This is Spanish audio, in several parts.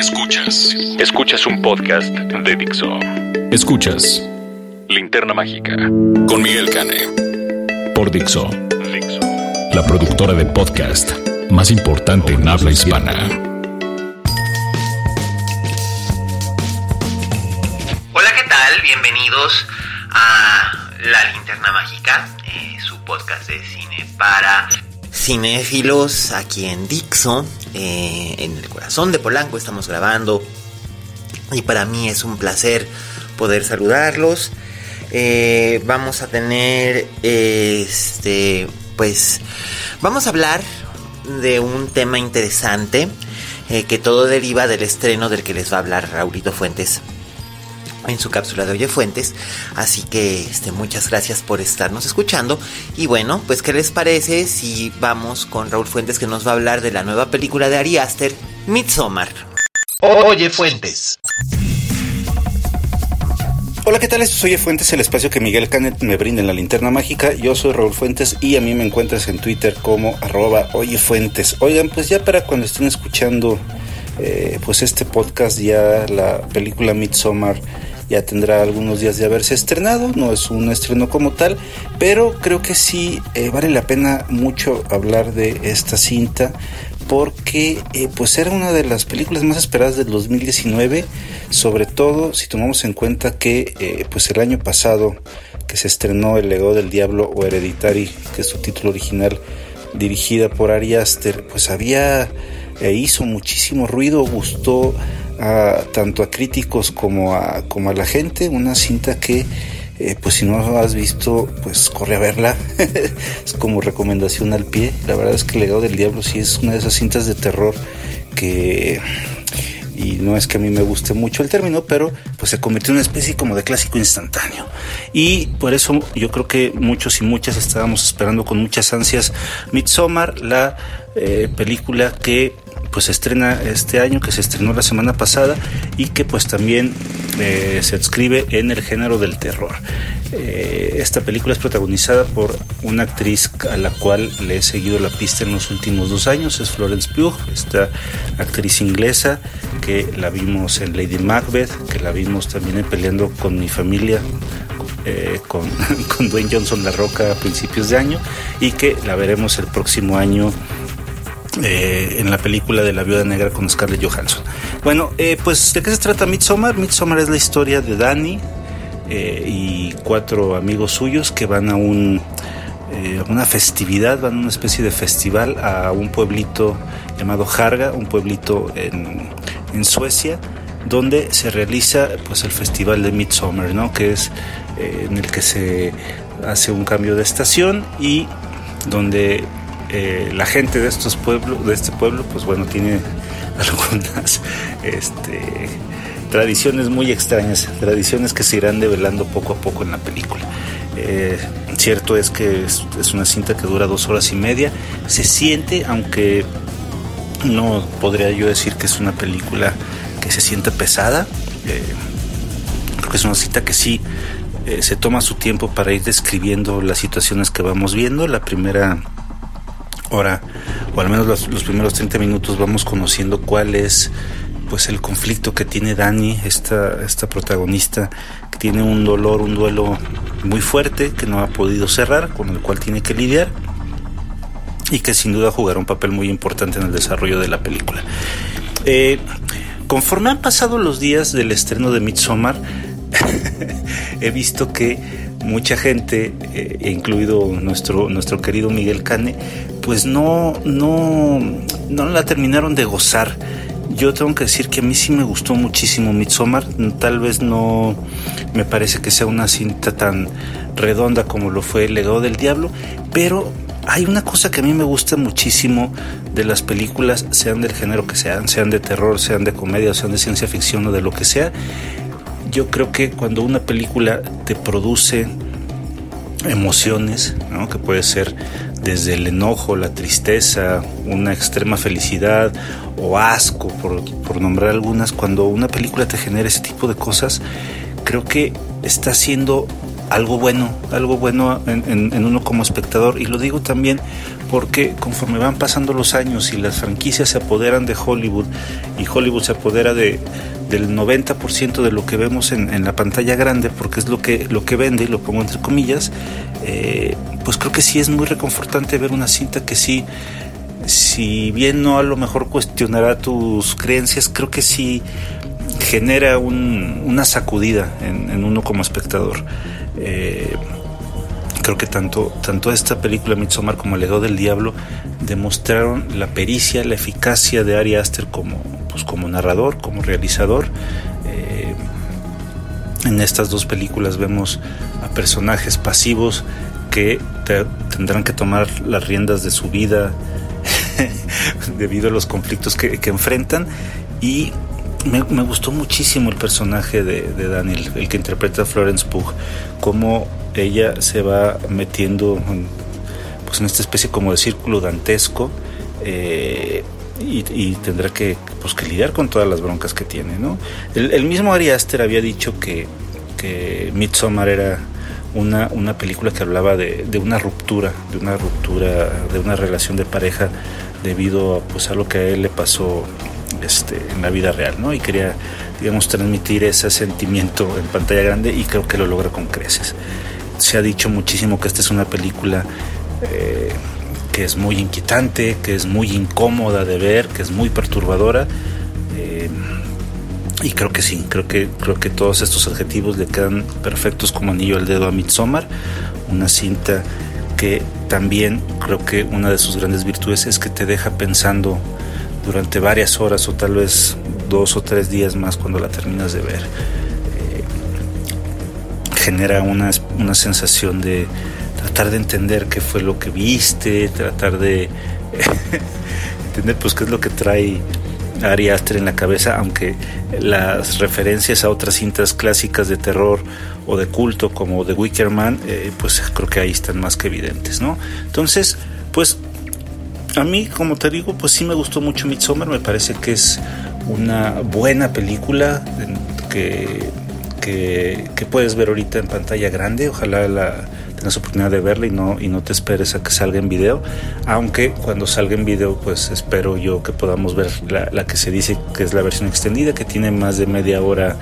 Escuchas. Escuchas un podcast de Dixo. Escuchas Linterna Mágica con Miguel Cane. Por Dixo. Dixo. La productora de podcast más importante en habla hispana. Hola, ¿qué tal? Bienvenidos a La Linterna Mágica, eh, su podcast de cine para cinéfilos aquí en Dixo, eh, en el corazón de Polanco estamos grabando y para mí es un placer poder saludarlos. Eh, vamos a tener este pues vamos a hablar de un tema interesante eh, que todo deriva del estreno del que les va a hablar Raulito Fuentes en su cápsula de Oye Fuentes. Así que este, muchas gracias por estarnos escuchando. Y bueno, pues ¿qué les parece si vamos con Raúl Fuentes que nos va a hablar de la nueva película de Ari Aster, Midsommar? Oye Fuentes. Hola, ¿qué tal? Esto es Oye Fuentes, el espacio que Miguel Canet me brinda en la linterna mágica. Yo soy Raúl Fuentes y a mí me encuentras en Twitter como arroba Oye Fuentes. Oigan, pues ya para cuando estén escuchando eh, pues este podcast, ya la película Midsommar ya tendrá algunos días de haberse estrenado, no es un estreno como tal, pero creo que sí eh, vale la pena mucho hablar de esta cinta porque eh, pues era una de las películas más esperadas del 2019, sobre todo si tomamos en cuenta que eh, pues el año pasado que se estrenó El legado del diablo o Hereditary, que es su título original, dirigida por Ari Aster, pues había e hizo muchísimo ruido, gustó a, tanto a críticos como a, como a la gente, una cinta que eh, pues si no has visto, pues corre a verla. es como recomendación al pie. La verdad es que El legado del diablo sí es una de esas cintas de terror que y no es que a mí me guste mucho el término, pero pues se convirtió en una especie como de clásico instantáneo. Y por eso yo creo que muchos y muchas estábamos esperando con muchas ansias Midsommar, la eh, película que pues se estrena este año, que se estrenó la semana pasada y que pues también eh, se adscribe en el género del terror. Eh, esta película es protagonizada por una actriz a la cual le he seguido la pista en los últimos dos años, es Florence Pugh, esta actriz inglesa que la vimos en Lady Macbeth, que la vimos también en Peleando con mi familia, eh, con, con, Dwayne Johnson La Roca a principios de año y que la veremos el próximo año eh, en la película de la viuda negra con Scarlett Johansson. Bueno, eh, pues ¿de qué se trata Midsommar? Midsommar es la historia de Danny eh, y cuatro amigos suyos que van a un, una festividad, van a una especie de festival a un pueblito llamado Harga, un pueblito en, en Suecia, donde se realiza pues el festival de Midsommar, ¿no? que es en el que se hace un cambio de estación y donde eh, la gente de estos pueblos, de este pueblo, pues bueno, tiene algunas este, tradiciones muy extrañas, tradiciones que se irán develando poco a poco en la película. Eh, cierto es que es, una cinta que dura dos horas y media, se siente, aunque no podría yo decir que es una película que se siente pesada, eh, creo que es una cinta que sí se toma su tiempo para ir describiendo las situaciones que vamos viendo. La primera hora, o al menos los, los, primeros 30 minutos, vamos conociendo cuál es pues el conflicto que tiene Dani, esta, esta protagonista, que tiene un dolor, un duelo muy fuerte, que no ha podido cerrar, con el cual tiene que lidiar, y que sin duda jugará un papel muy importante en el desarrollo de la película. Eh, conforme han pasado los días del estreno de Midsommar, he visto que mucha gente, eh, incluido nuestro, nuestro querido Miguel Cane, pues no, no, no la terminaron de gozar. Yo tengo que decir que a mí sí me gustó muchísimo Midsommar. Tal vez no me parece que sea una cinta tan redonda como lo fue El legado del diablo, pero hay una cosa que a mí me gusta muchísimo de las películas, sean del género que sean, sean de terror, sean de comedia, sean de ciencia ficción o de lo que sea. Yo creo que cuando una película te produce emociones, ¿no? que puede ser desde el enojo, la tristeza, una extrema felicidad o asco, por, por, nombrar algunas, cuando una película te genera ese tipo de cosas, creo que está haciendo algo bueno, algo bueno en, uno como espectador. Y lo digo también porque conforme van pasando los años y las franquicias se apoderan de Hollywood y Hollywood se apodera de, del 90% de lo que vemos en, la pantalla grande, porque es lo que, lo que vende, y lo pongo entre comillas, eh, pues creo que sí es muy reconfortante ver una cinta que sí, si bien no a lo mejor cuestionará tus creencias, creo que sí genera un, una sacudida en uno como espectador. Eh, creo que tanto, tanto esta película Midsommar como El Legado del Diablo demostraron la pericia, la eficacia de Ari Aster como, pues, como narrador, como realizador. Eh, en estas dos películas vemos a personajes pasivos que tendrán que tomar las riendas de su vida debido a los conflictos que, que enfrentan y me, me, gustó muchísimo el personaje de, Daniel, el que interpreta a Florence Pugh, cómo ella se va metiendo en, pues en esta especie como de círculo dantesco eh, y, y, tendrá que, pues, que lidiar con todas las broncas que tiene. ¿no? El, el mismo Ari Aster había dicho que, que Midsommar era una, una película que hablaba de, de, una ruptura, de una ruptura, de una relación de pareja debido a, pues, a lo que a él le pasó este, en la vida real, ¿no? Y quería, digamos, transmitir ese sentimiento en pantalla grande y creo que lo logra con creces. Se ha dicho muchísimo que esta es una película eh, que es muy inquietante, que es muy incómoda de ver, que es muy perturbadora. Eh, y creo que sí, creo que, creo que todos estos adjetivos le quedan perfectos como anillo al dedo a Midsommar, una cinta que también creo que una de sus grandes virtudes es que te deja pensando durante varias horas o tal vez dos o tres días más cuando la terminas de ver. Eh, genera una, una sensación de tratar de entender qué fue lo que viste, tratar de entender pues qué es lo que trae Ari Aster en la cabeza, aunque las referencias a otras cintas clásicas de terror o de culto como The Wicker Man, eh, pues creo que ahí están más que evidentes, ¿no? Entonces, pues a mí, como te digo, pues sí me gustó mucho Midsommar, me parece que es una buena película que, que, puedes ver ahorita en pantalla grande, ojalá la tengas oportunidad de verla y no, y no te esperes a que salga en video, aunque cuando salga en video pues espero yo que podamos ver la, la que se dice que es la versión extendida, que tiene más de media hora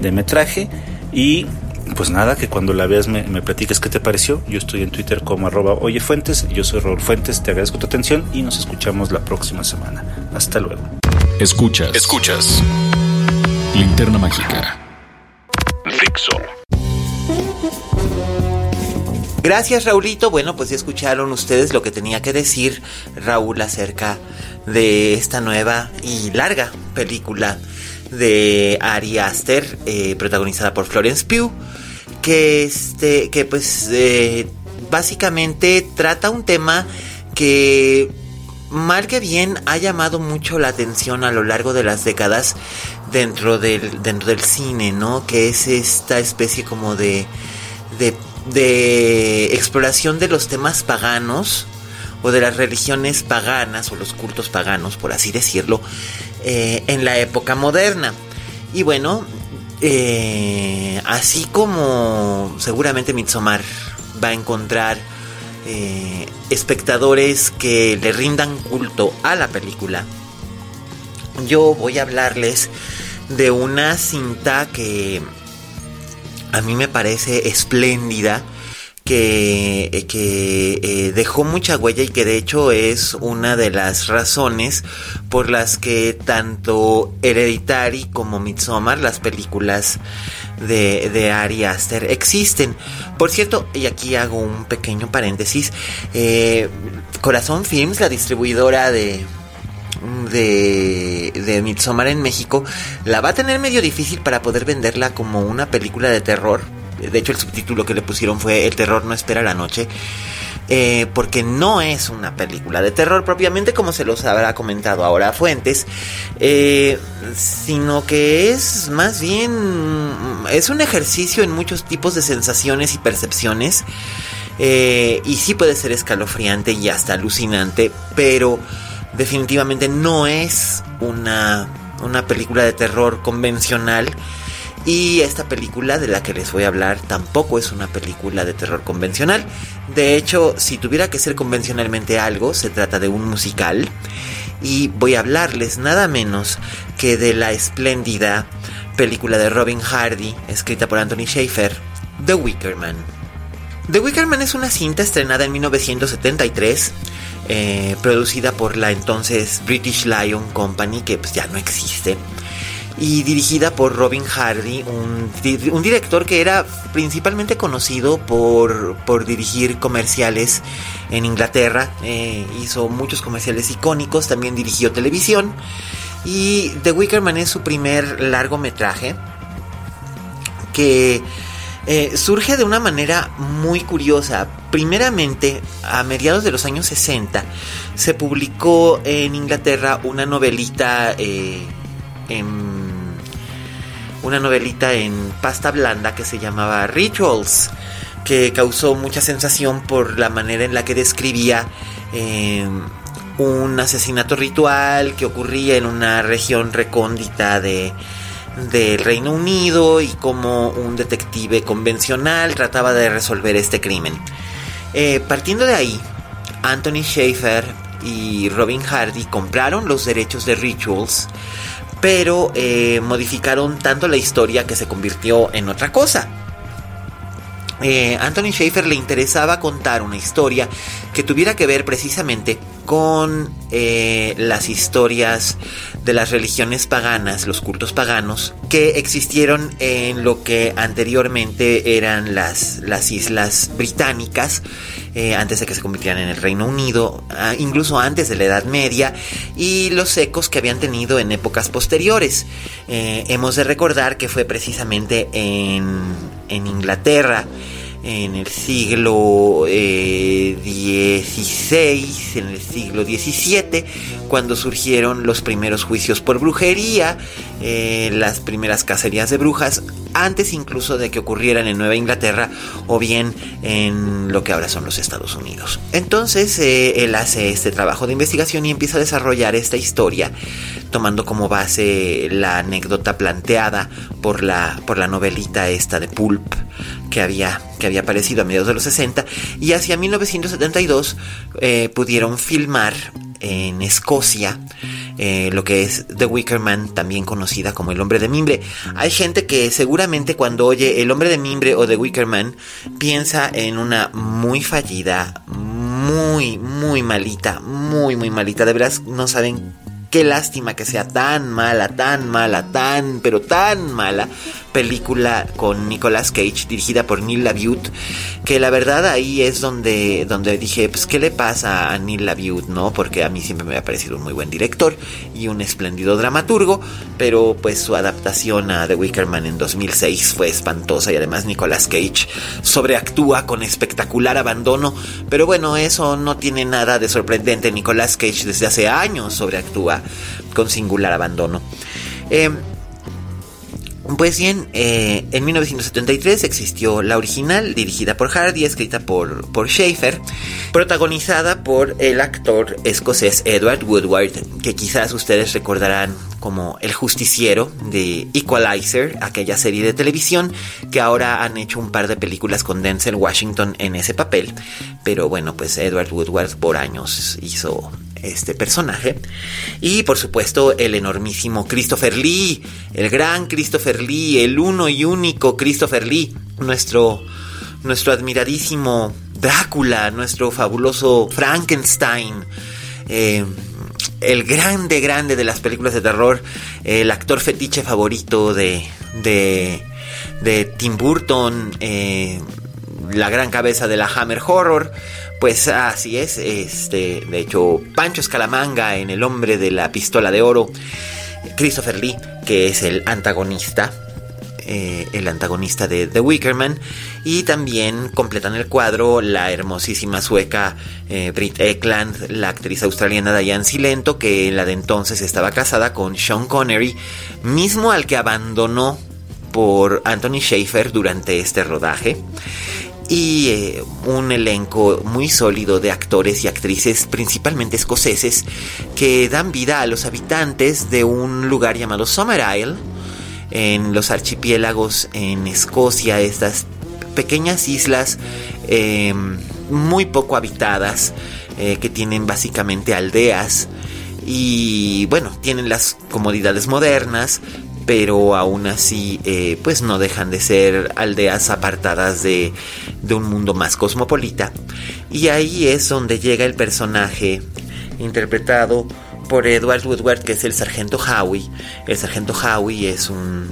de metraje. Y pues nada, que cuando la veas me, me, platiques qué te pareció. Yo estoy en Twitter como arroba oyefuentes, yo soy Raúl Fuentes, te agradezco tu atención y nos escuchamos la próxima semana. Hasta luego. Escuchas, escuchas. Linterna Mágica. Fixo. Gracias Raulito. Bueno, pues ya escucharon ustedes lo que tenía que decir Raúl acerca de esta nueva y larga película de Ari Aster, eh, protagonizada por Florence Pugh, que este, que pues eh, básicamente trata un tema que mal que bien ha llamado mucho la atención a lo largo de las décadas dentro del, dentro del cine, ¿no? Que es esta especie como de, de, de exploración de los temas paganos o de las religiones paganas o los cultos paganos, por así decirlo, eh, en la época moderna. Y bueno, eh, así como seguramente Midsommar va a encontrar eh, espectadores que le rindan culto a la película, yo voy a hablarles de una cinta que a mí me parece espléndida que, que eh, dejó mucha huella y que de hecho es una de las razones por las que tanto Hereditary como Midsommar, las películas de, de Ari Aster, existen. Por cierto, y aquí hago un pequeño paréntesis, eh, Corazón Films, la distribuidora de, de, de Midsommar en México, la va a tener medio difícil para poder venderla como una película de terror de hecho el subtítulo que le pusieron fue El terror no espera la noche. eh, porque no es una película de terror propiamente como se los habrá comentado ahora Fuentes, eh, sino que es más bien, es un ejercicio en muchos tipos de sensaciones y percepciones. Eh, y sí puede ser escalofriante y hasta alucinante, pero definitivamente no es una, una película de terror convencional. Y esta película de la que les voy a hablar tampoco es una película de terror convencional. De hecho, si tuviera que ser convencionalmente algo, se trata de un musical. Y voy a hablarles nada menos que de la espléndida película de Robin Hardy, escrita por Anthony Schaefer, The Wicker Man. The Wicker Man es una cinta estrenada en 1973, eh, producida por la entonces British Lion Company, que pues, ya no existe, y dirigida por Robin Hardy, un, director que era principalmente conocido por, por dirigir comerciales en Inglaterra, eh, hizo muchos comerciales icónicos, también dirigió televisión, y The Wicker Man es su primer largometraje que eh, surge de una manera muy curiosa. Primeramente, a mediados de los años 60, se publicó en Inglaterra una novelita eh, en una novelita en pasta blanda que se llamaba Rituals, que causó mucha sensación por la manera en la que describía eh, un asesinato ritual que ocurría en una región recóndita de del Reino Unido y como un detective convencional trataba de resolver este crimen. Eh, partiendo de ahí, Anthony Schaefer y Robin Hardy compraron los derechos de Rituals, pero eh, modificaron tanto la historia que se convirtió en otra cosa. Eh, Anthony Schaefer le interesaba contar una historia que tuviera que ver precisamente con eh, las historias de las religiones paganas, los cultos paganos, que existieron en lo que anteriormente eran las, las islas británicas, eh, antes de que se convirtieran en el Reino Unido, ah, incluso antes de la Edad Media, y los ecos que habían tenido en épocas posteriores. hemos de recordar que fue precisamente en, en Inglaterra, en el siglo XVI, eh, en el siglo XVII, cuando surgieron los primeros juicios por brujería, eh, las primeras cacerías de brujas, antes incluso de que ocurrieran en Nueva Inglaterra o bien en lo que ahora son los Estados Unidos. Entonces eh, él hace este trabajo de investigación y empieza a desarrollar esta historia, tomando como base la anécdota planteada por la, por la novelita esta de Pulp que había, que había aparecido a mediados de los 60 y hacia 1972 eh, pudieron filmar en Escocia eh, lo que es The Wicker Man, también conocida como el hombre de mimbre. Hay gente que seguramente cuando oye el hombre de mimbre o The Wicker Man piensa en una muy fallida, muy, muy malita, muy, muy malita. De veras no saben qué lástima que sea tan mala, tan mala, tan, pero tan mala película con Nicolas Cage dirigida por Neil LaBute, que la verdad ahí es donde, donde dije, pues, ¿qué le pasa a Neil LaBute, no? Porque a mí siempre me ha parecido un muy buen director y un espléndido dramaturgo, pero pues su adaptación a The Wicker Man en 2006 fue espantosa y además Nicolas Cage sobreactúa con espectacular abandono, pero bueno, eso no tiene nada de sorprendente, Nicolas Cage desde hace años sobreactúa con singular abandono. Eh, pues bien, eh, en 1973 existió la original, dirigida por Hardy, escrita por, por Schaefer, protagonizada por el actor escocés Edward Woodward, que quizás ustedes recordarán como el justiciero de Equalizer, aquella serie de televisión que ahora han hecho un par de películas con Denzel Washington en ese papel. Pero bueno, pues Edward Woodward por años hizo este personaje. Y por supuesto el enormísimo Christopher Lee, el gran Christopher Lee, el uno y único Christopher Lee, nuestro, nuestro admiradísimo Drácula, nuestro fabuloso Frankenstein. Eh, el grande, grande de las películas de terror, el actor fetiche favorito de, de, de Tim Burton, eh, la gran cabeza de la Hammer Horror, pues así es, este, de hecho, Pancho Escalamanga en El hombre de la pistola de oro, Christopher Lee, que es el antagonista, eh, el antagonista de The Wickerman. Y también completan el cuadro la hermosísima sueca eh, Britt Ekland, la actriz australiana Diane Silento, que la de entonces estaba casada con Sean Connery, mismo al que abandonó por Anthony Schaefer durante este rodaje y eh, un elenco muy sólido de actores y actrices, principalmente escoceses, que dan vida a los habitantes de un lugar llamado Summer Isle, en los archipiélagos en Escocia, estas pequeñas islas eh, muy poco habitadas, eh, que tienen básicamente aldeas y bueno, tienen las comodidades modernas, pero aún así eh, pues no dejan de ser aldeas apartadas de, de un mundo más cosmopolita. Y ahí es donde llega el personaje interpretado por Edward Woodward, que es el sargento Howie. El sargento Howie es un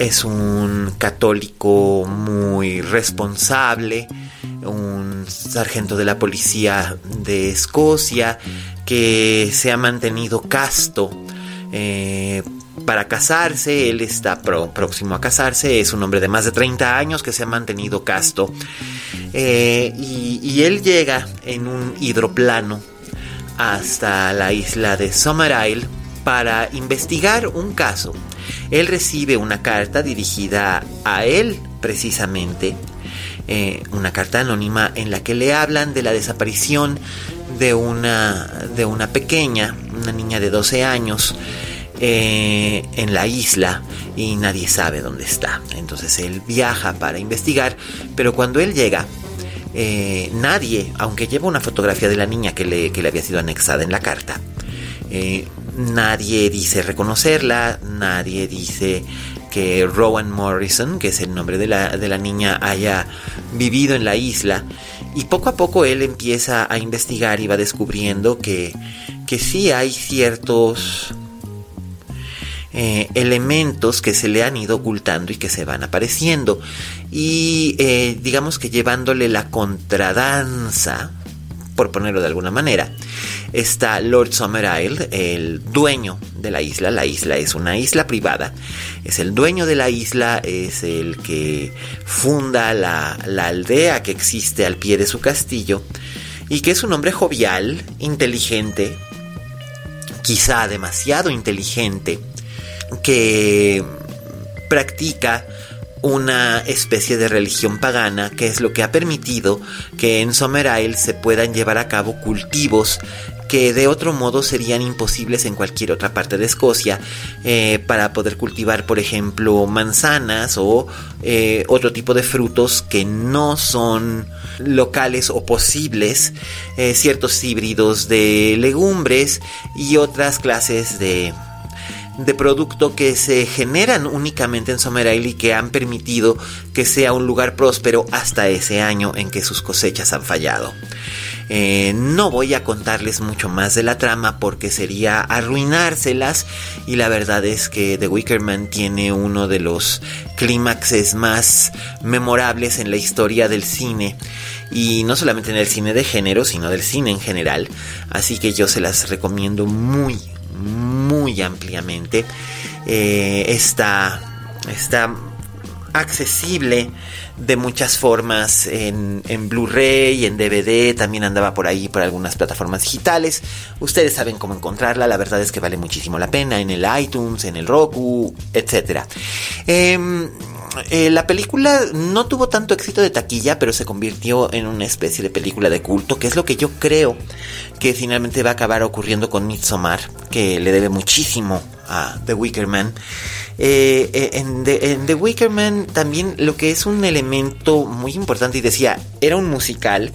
es un católico muy responsable, un sargento de la policía de Escocia que se ha mantenido casto eh, para casarse, él está próximo a casarse, es un hombre de más de 30 años que se ha mantenido casto eh, y, él llega en un hidroplano hasta la isla de Summer Isle para investigar un caso. Él recibe una carta dirigida a él precisamente, eh, una carta anónima en la que le hablan de la desaparición de una, de una pequeña, una niña de 12 años, eh, en la isla y nadie sabe dónde está. Entonces él viaja para investigar, pero cuando él llega, eh, nadie, aunque lleva una fotografía de la niña que le, que le había sido anexada en la carta, eh, nadie dice reconocerla, nadie dice que Rowan Morrison, que es el nombre de la, de la niña, haya vivido en la isla. Y poco a poco él empieza a investigar y va descubriendo que, que sí hay ciertos eh, elementos que se le han ido ocultando y que se van apareciendo. Y eh, digamos que llevándole la contradanza, por ponerlo de alguna manera, está Lord Isle, el dueño de la isla. La isla es una isla privada. Es el dueño de la isla, es el que funda la, la aldea que existe al pie de su castillo y que es un hombre jovial, inteligente, quizá demasiado inteligente, que practica una especie de religión pagana que es lo que ha permitido que en Isle se puedan llevar a cabo cultivos que de otro modo serían imposibles en cualquier otra parte de Escocia eh, para poder cultivar por ejemplo manzanas o eh, otro tipo de frutos que no son locales o posibles eh, ciertos híbridos de legumbres y otras clases de de producto que se generan únicamente en Isle y que han permitido que sea un lugar próspero hasta ese año en que sus cosechas han fallado. Eh, no voy a contarles mucho más de la trama porque sería arruinárselas y la verdad es que The Wicker Man tiene uno de los clímaxes más memorables en la historia del cine y no solamente en el cine de género sino del cine en general así que yo se las recomiendo muy muy ampliamente. Eh, está, está accesible de muchas formas en, en Blu-ray, en DVD, también andaba por ahí por algunas plataformas digitales. Ustedes saben cómo encontrarla, la verdad es que vale muchísimo la pena en el iTunes, en el Roku, etc. la película no tuvo tanto éxito de taquilla, pero se convirtió en una especie de película de culto, que es lo que yo creo que finalmente va a acabar ocurriendo con Midsommar, que le debe muchísimo a The Wicker Man. Eh, eh, en, The, en, The, Wicker Man también lo que es un elemento muy importante, y decía, era un musical,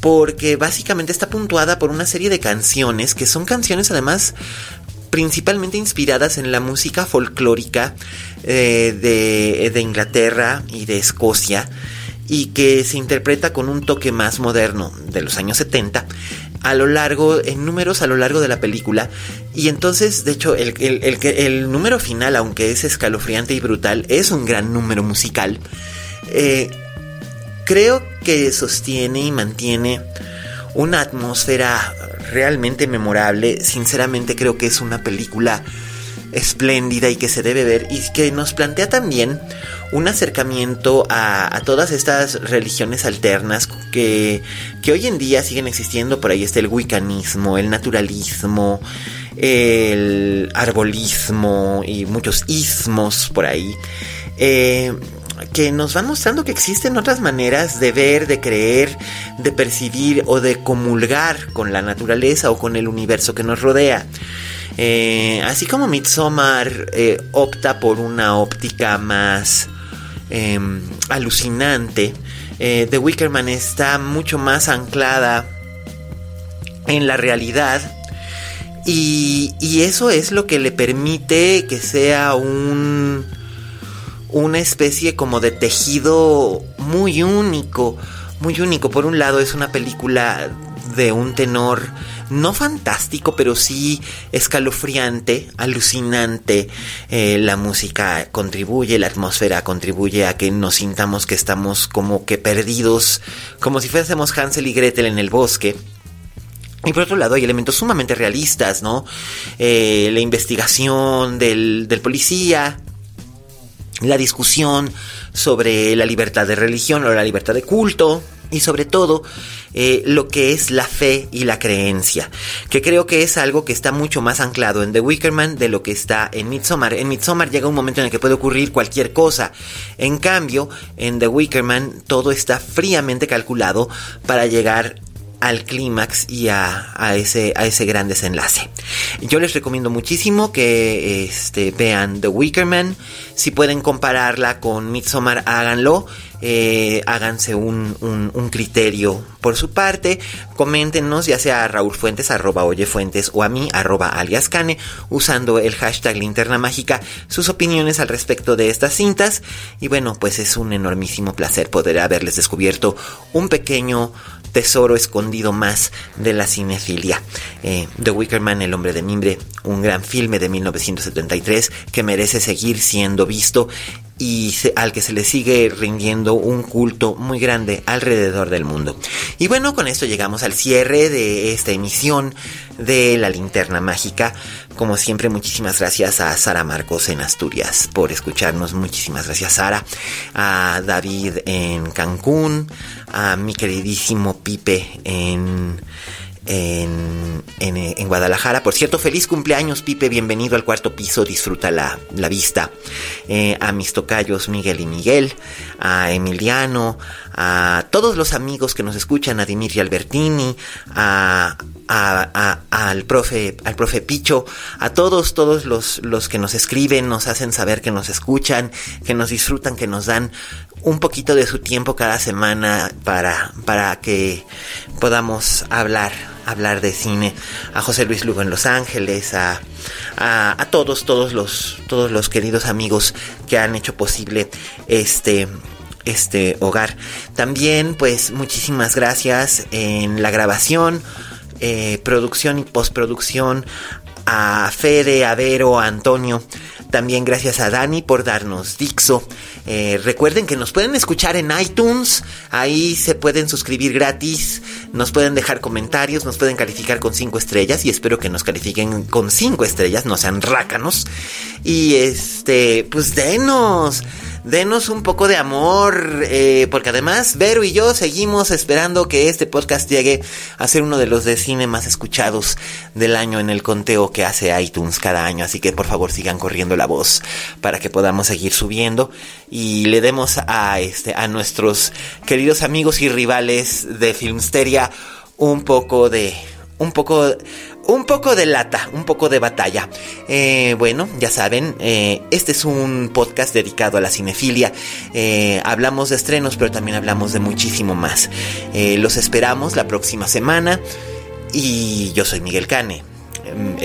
porque básicamente está puntuada por una serie de canciones, que son canciones además principalmente inspiradas en la música folclórica eh, de, Inglaterra y de Escocia y que se interpreta con un toque más moderno de los años 70 a lo largo, en números a lo largo de la película. Y entonces, de hecho, el, el, número final, aunque es escalofriante y brutal, es un gran número musical. Eh, creo que sostiene y mantiene una atmósfera realmente memorable. Sinceramente creo que es una película espléndida y que se debe ver y que nos plantea también un acercamiento a, todas estas religiones alternas que, que, hoy en día siguen existiendo. Por ahí está el wiccanismo, el naturalismo, el arbolismo y muchos ismos por ahí. Eh, que nos van mostrando que existen otras maneras de ver, de creer, de percibir o de comulgar con la naturaleza o con el universo que nos rodea. Eh, así como Midsommar eh, opta por una óptica más em, alucinante, eh, The Wickerman está mucho más anclada en la realidad y, y eso es lo que le permite que sea un una especie como de tejido muy único, muy único. Por un lado es una película de un tenor no fantástico, pero sí escalofriante, alucinante. Eh, la música contribuye, la atmósfera contribuye a que nos sintamos que estamos como que perdidos, como si fuésemos Hansel y Gretel en el bosque. Y por otro lado hay elementos sumamente realistas, ¿no? Eh, la investigación del, del policía, la discusión sobre la libertad de religión o la libertad de culto y sobre todo eh, lo que es la fe y la creencia, que creo que es algo que está mucho más anclado en The Wickerman de lo que está en Midsommar. En Midsommar llega un momento en el que puede ocurrir cualquier cosa. En cambio, en The Wickerman todo está fríamente calculado para llegar al clímax y a, ese, a ese gran desenlace. Yo les recomiendo muchísimo que este, vean The Wicker Man. Si pueden compararla con Midsommar, háganlo. Eh, háganse un, un, criterio por su parte. Coméntenos ya sea a Raúl Fuentes, arroba Oye Fuentes o a mí, arroba alias Cane, usando el hashtag Linterna Mágica, sus opiniones al respecto de estas cintas. Y bueno, pues es un enormísimo placer poder haberles descubierto un pequeño tesoro escondido más de la cinefilia. Eh, The Wicker Man, El hombre de mimbre, un gran filme de 1973 que merece seguir siendo visto y al que se le sigue rindiendo un culto muy grande alrededor del mundo. Y bueno, con esto llegamos al cierre de esta emisión de La Linterna Mágica. Como siempre, muchísimas gracias a Sara Marcos en Asturias por escucharnos. Muchísimas gracias, Sara. A David en Cancún. A mi queridísimo Pipe en en, en, Guadalajara. Por cierto, feliz cumpleaños, Pipe. Bienvenido al cuarto piso. Disfruta la, la vista. Eh, a mis tocayos Miguel y Miguel, a Emiliano, a todos los amigos que nos escuchan, a Dimitri Albertini, a, a, al profe, al profe Picho, a todos, todos los, los que nos escriben, nos hacen saber que nos escuchan, que nos disfrutan, que nos dan un poquito de su tiempo cada semana para, para que podamos hablar, hablar de cine. A José Luis Lugo en Los Ángeles, a, a, a, todos, todos los, todos los queridos amigos que han hecho posible este, este hogar. También, pues, muchísimas gracias en la grabación, eh, producción y postproducción a Fede, a Vero, a Antonio, también gracias a Dani por darnos Dixo. Eh, recuerden que nos pueden escuchar en iTunes, ahí se pueden suscribir gratis, nos pueden dejar comentarios, nos pueden calificar con 5 estrellas y espero que nos califiquen con 5 estrellas, no sean rácanos. Y este, pues denos denos un poco de amor, eh, porque además Vero y yo seguimos esperando que este podcast llegue a ser uno de los de cine más escuchados del año en el conteo que hace iTunes cada año, así que por favor sigan corriendo la voz para que podamos seguir subiendo y le demos a este a nuestros queridos amigos y rivales de Filmsteria un poco de un poco un poco de lata, un poco de batalla. Eh, bueno, ya saben, eh, este es un podcast dedicado a la cinefilia. Eh, hablamos de estrenos, pero también hablamos de muchísimo más. los esperamos la próxima semana. Y yo soy Miguel Cane.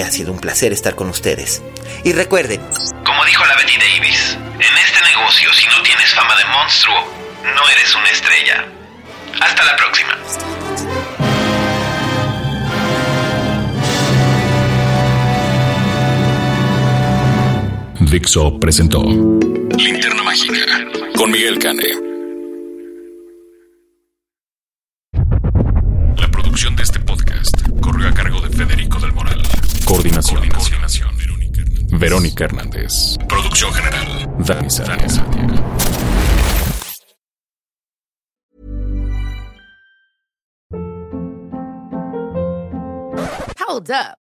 ha sido un placer estar con ustedes. Y recuerden, como dijo la Betty Davis, en este negocio, si no tienes fama de monstruo, no eres una estrella. Hasta la próxima. Dixo presentó Linterna Mágica con Miguel Cane. La producción de este podcast corrió a cargo de Federico del Moral. Coordinación. Coordinación. Verónica Hernández. Producción general. Dani Sánchez. Hold up.